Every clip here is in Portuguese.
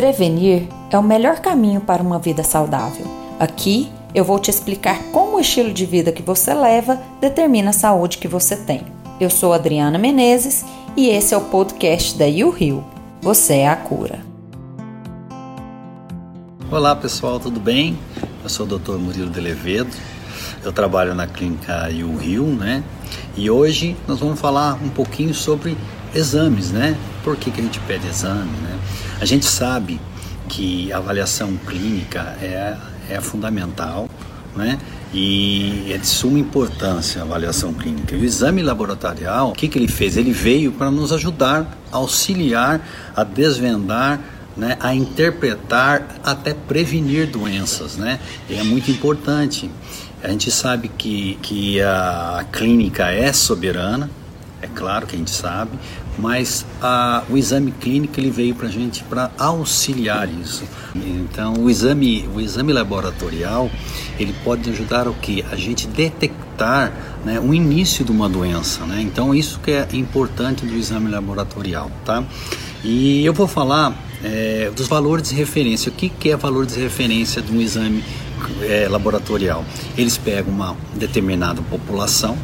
Prevenir é o melhor caminho para uma vida saudável. Aqui eu vou te explicar como o estilo de vida que você leva determina a saúde que você tem. Eu sou Adriana Menezes e esse é o podcast da You Rio. Você é a cura. Olá pessoal, tudo bem? Eu sou o Dr. Murilo de Levedo. Eu trabalho na clínica You Rio, né? E hoje nós vamos falar um pouquinho sobre exames, né? Por que, que a gente pede exame, né? A gente sabe que a avaliação clínica é, é fundamental, né? E é de suma importância a avaliação clínica. E o exame laboratorial, o que, que ele fez? Ele veio para nos ajudar, auxiliar a desvendar né, a interpretar, até prevenir doenças, né? E é muito importante. A gente sabe que, que a clínica é soberana, é claro que a gente sabe, mas a, o exame clínico ele veio para a gente para auxiliar isso. Então o exame, o exame laboratorial ele pode ajudar o que? A gente detectar né, o início de uma doença. Né? Então isso que é importante do exame laboratorial, tá? E eu vou falar é, dos valores de referência. O que, que é valor de referência de um exame é, laboratorial? Eles pegam uma determinada população,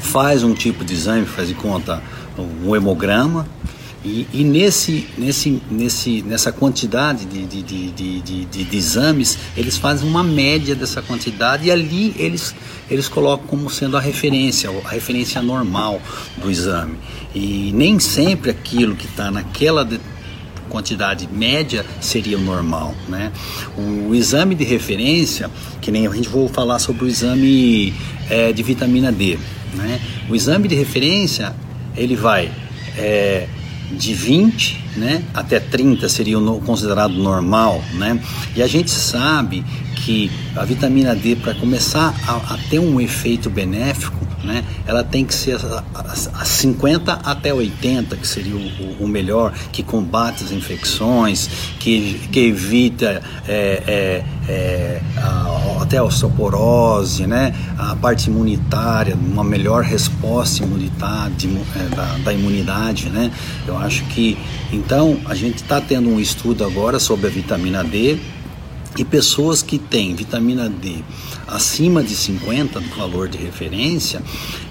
faz um tipo de exame, faz de conta um hemograma, e, e, nesse, nesse, nesse, nessa quantidade de, de, de, de, de, exames, eles fazem uma média dessa quantidade e ali eles, eles colocam como sendo a referência, a referência normal do exame. E nem sempre aquilo que está naquela quantidade média seria o normal, né? O exame de referência, que nem a gente vou falar sobre o exame é, de vitamina D, né? O exame de referência ele vai é, de 20 né, até 30 seria o considerado normal, né? E a gente sabe que a vitamina D, para começar a, a, ter um efeito benéfico, né, ela tem que ser a, a, a 50 até 80, que seria o, o, melhor, que combate as infecções, que, que evita é, é, é, até a osteoporose, né, a parte imunitária, uma melhor resposta imunitária, é, da, da imunidade. Né? Eu acho que, então, a gente está tendo um estudo agora sobre a vitamina D, e pessoas que têm vitamina D acima de 50 do valor de referência,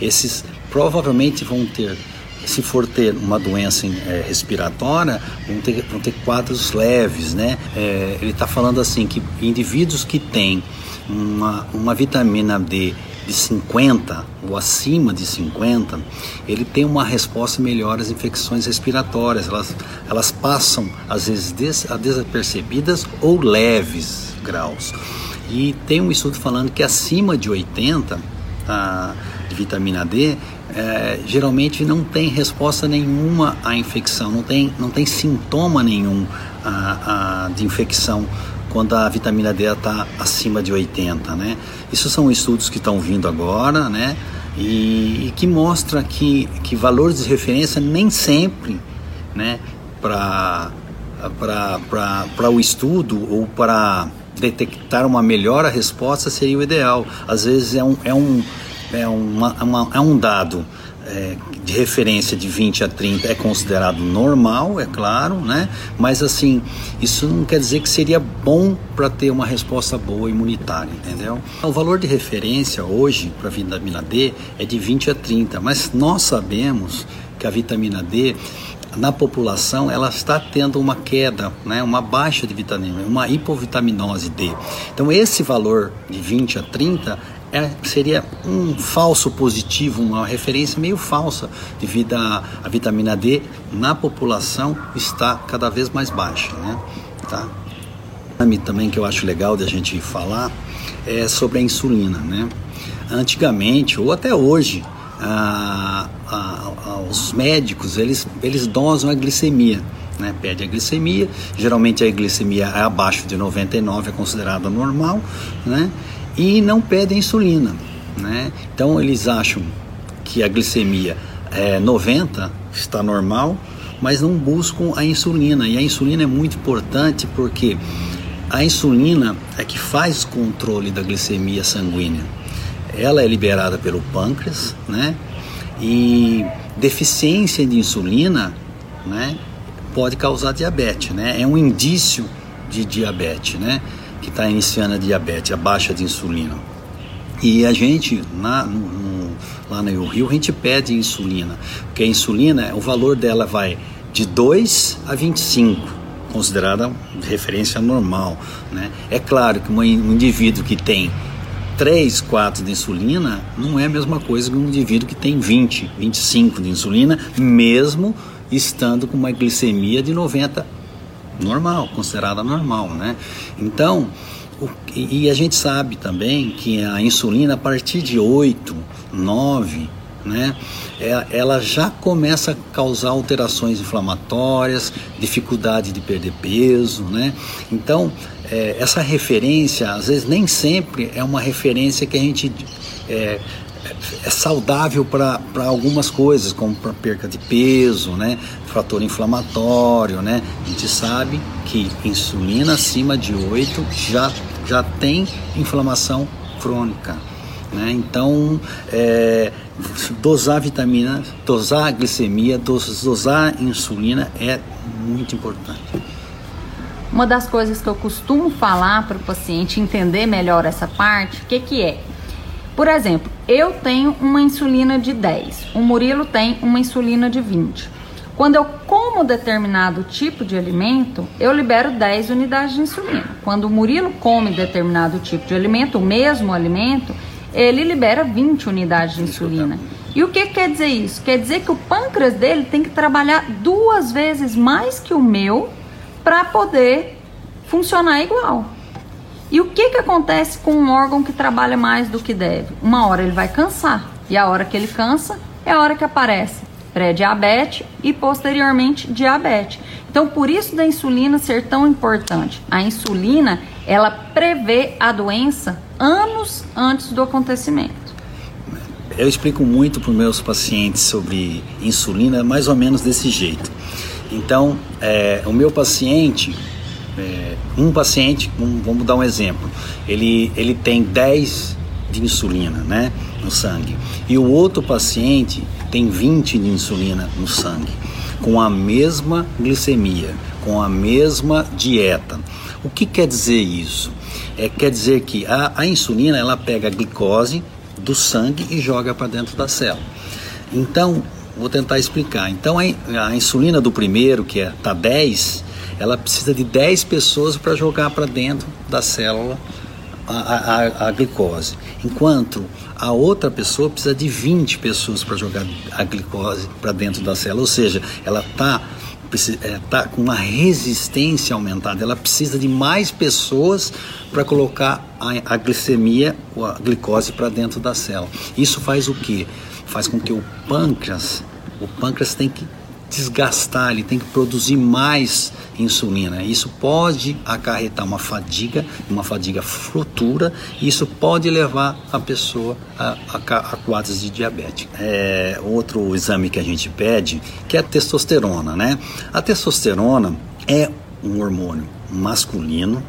esses provavelmente vão ter, se for ter uma doença é, respiratória, vão ter, vão ter quadros leves, né? É, ele está falando assim que indivíduos que têm uma, uma vitamina D de 50 ou acima de 50, ele tem uma resposta melhor às infecções respiratórias. Elas, elas passam, às vezes, des, desapercebidas ou leves graus. E tem um estudo falando que acima de 80 a, de vitamina D, é, geralmente não tem resposta nenhuma à infecção, não tem, não tem sintoma nenhum a, a, de infecção quando a vitamina D está acima de 80, né? Isso são estudos que estão vindo agora, né? E, e, que mostra que, que valores de referência nem sempre, né? Para para o estudo ou para detectar uma melhor resposta seria o ideal. Às vezes é um, é um, é uma, uma é um dado é, de referência de 20 a 30 é considerado normal, é claro, né? Mas assim, isso não quer dizer que seria bom para ter uma resposta boa imunitária, entendeu? O valor de referência hoje para a vitamina D é de 20 a 30, mas nós sabemos que a vitamina D na população ela está tendo uma queda, né, uma baixa de vitamina, uma hipovitaminose D. Então esse valor de 20 a 30 é, seria um falso positivo, uma referência meio falsa, devido à, à vitamina D na população está cada vez mais baixa. Né? Tá? Também que eu acho legal da gente falar é sobre a insulina. Né? Antigamente, ou até hoje, a, a, a, os médicos eles, eles dosam a glicemia. Né, pede a glicemia, geralmente a glicemia é abaixo de 99, é considerada normal, né, e não pedem insulina. Né? Então eles acham que a glicemia é 90, está normal, mas não buscam a insulina. E a insulina é muito importante porque a insulina é que faz o controle da glicemia sanguínea. Ela é liberada pelo pâncreas, né? E deficiência de insulina, né? pode causar diabetes, né? É um indício de diabetes, né? Que está iniciando a diabetes, a baixa de insulina. E a gente, na, no, lá no Rio, a gente pede insulina, porque a insulina, o valor dela vai de 2 a 25, considerada referência normal. Né? É claro que um indivíduo que tem 3, 4 de insulina não é a mesma coisa que um indivíduo que tem 20, 25 de insulina, mesmo estando com uma glicemia de 90 normal, considerada normal, né? Então, o, e a gente sabe também que a insulina a partir de 8, 9, né, é, ela já começa a causar alterações inflamatórias, dificuldade de perder peso, né? Então, é, essa referência, às vezes nem sempre é uma referência que a gente é, é saudável para algumas coisas, como para perca de peso, né? fator inflamatório, né? A gente sabe que insulina acima de 8 já, já tem inflamação crônica. Né? Então, é, dosar vitamina, dosar glicemia, dosar insulina é muito importante. Uma das coisas que eu costumo falar para o paciente entender melhor essa parte, o que, que é? Por exemplo, eu tenho uma insulina de 10, o Murilo tem uma insulina de 20. Quando eu como determinado tipo de alimento, eu libero 10 unidades de insulina. Quando o Murilo come determinado tipo de alimento, o mesmo alimento, ele libera 20 unidades de insulina. E o que quer dizer isso? Quer dizer que o pâncreas dele tem que trabalhar duas vezes mais que o meu para poder funcionar igual. E o que, que acontece com um órgão que trabalha mais do que deve? Uma hora ele vai cansar, e a hora que ele cansa é a hora que aparece pré-diabetes e posteriormente diabetes. Então, por isso da insulina ser tão importante. A insulina, ela prevê a doença anos antes do acontecimento. Eu explico muito para os meus pacientes sobre insulina, mais ou menos desse jeito. Então, é, o meu paciente, é, um paciente, um, vamos dar um exemplo, ele, ele tem 10 de insulina né, no sangue, e o outro paciente tem 20 de insulina no sangue, com a mesma glicemia, com a mesma dieta. O que quer dizer isso? É, quer dizer que a, a insulina ela pega a glicose do sangue e joga para dentro da célula. Então, vou tentar explicar. Então, a, a insulina do primeiro, que é tá 10, ela precisa de 10 pessoas para jogar para dentro da célula a, a, a, glicose. Enquanto a outra pessoa precisa de 20 pessoas para jogar a glicose para dentro da célula, ou seja, ela está é, tá com uma resistência aumentada, ela precisa de mais pessoas para colocar a, a glicemia, a glicose para dentro da célula. Isso faz o que? Faz com que o pâncreas, o pâncreas tem que desgastar, ele tem que produzir mais insulina. Isso pode acarretar uma fadiga, uma fadiga futura, e isso pode levar a pessoa a, a, a quadros de diabetes. É, outro exame que a gente pede, que é a testosterona, né? A testosterona é um hormônio masculino,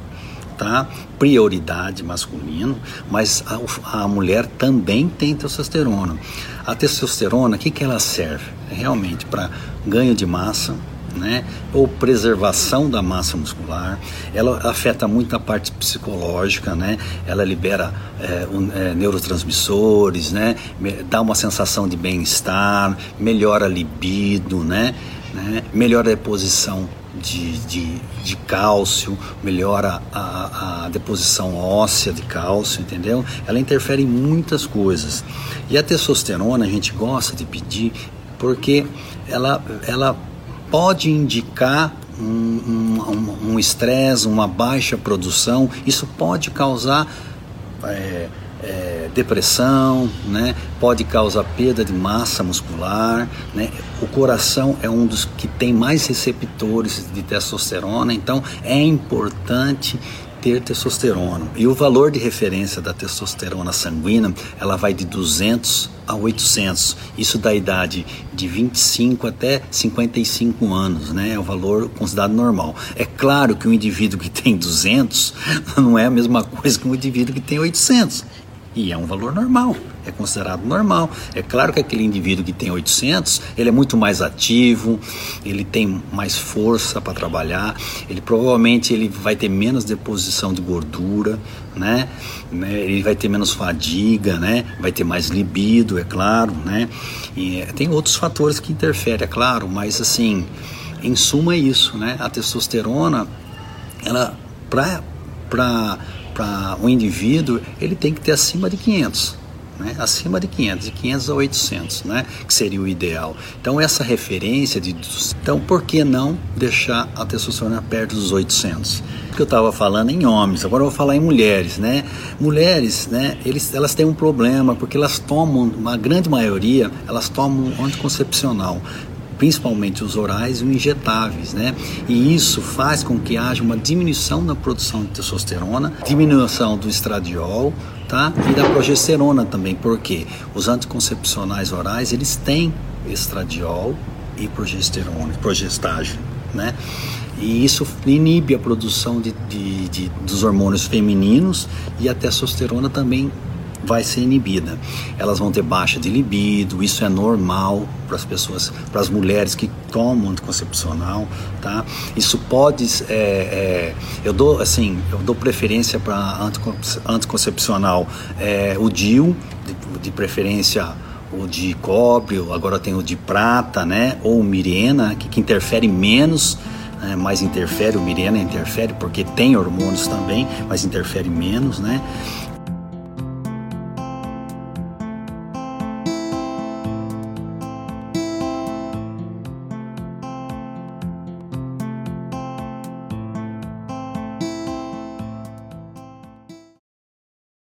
tá? Prioridade masculino, mas a, a mulher também tem testosterona. A testosterona, o que, que ela serve? Realmente para ganho de massa, né? ou preservação da massa muscular. Ela afeta muito a parte psicológica, né? Ela libera é, um, é, neurotransmissores, né? Dá uma sensação de bem-estar, melhora a libido, né? né? Melhora a deposição de, de, de cálcio, melhora a, a, deposição óssea de cálcio, entendeu? Ela interfere em muitas coisas. E a testosterona a gente gosta de pedir porque ela, ela pode indicar um estresse, um, um uma baixa produção, isso pode causar é, é, depressão, né? pode causar perda de massa muscular. Né? O coração é um dos que tem mais receptores de testosterona, então é importante ter testosterona. E o valor de referência da testosterona sanguínea, ela vai de 200 a 800. Isso da idade de 25 até 55 anos, né? É o valor considerado normal. É claro que um indivíduo que tem 200 não é a mesma coisa que um indivíduo que tem 800. E é um valor normal, é considerado normal. É claro que aquele indivíduo que tem 800, ele é muito mais ativo, ele tem mais força para trabalhar, ele provavelmente ele vai ter menos deposição de gordura, né? né? Ele vai ter menos fadiga, né? Vai ter mais libido, é claro, né? E tem outros fatores que interferem, é claro, mas assim, em suma é isso, né? A testosterona, ela para para um indivíduo, ele tem que ter acima de 500. Né? acima de 500, de 500 a 800, né? que seria o ideal. Então, essa referência de. Então, por que não deixar a testosterona perto dos 800? Porque eu estava falando em homens, agora eu vou falar em mulheres. Né? Mulheres, né, eles, elas têm um problema, porque elas tomam, uma grande maioria, elas tomam anticoncepcional principalmente os orais e os injetáveis, né? E isso faz com que haja uma diminuição na produção de testosterona, diminuição do estradiol, tá? E da progesterona também, porque os anticoncepcionais orais, eles têm estradiol e progesterona, progestágeno, né? E isso inibe a produção de, de, de, dos hormônios femininos e a testosterona também vai ser inibida. Elas vão ter baixa de libido, isso é normal para as pessoas, para as mulheres que tomam anticoncepcional, tá? Isso pode, é, é, eu dou assim, eu dou preferência para anticoncepcional, é, o DIU, de, de preferência o de cobre, agora tem o de prata, né? Ou Mirena, que, que interfere menos né, mais interfere, o Mirena interfere porque tem hormônios também, mas interfere menos, né?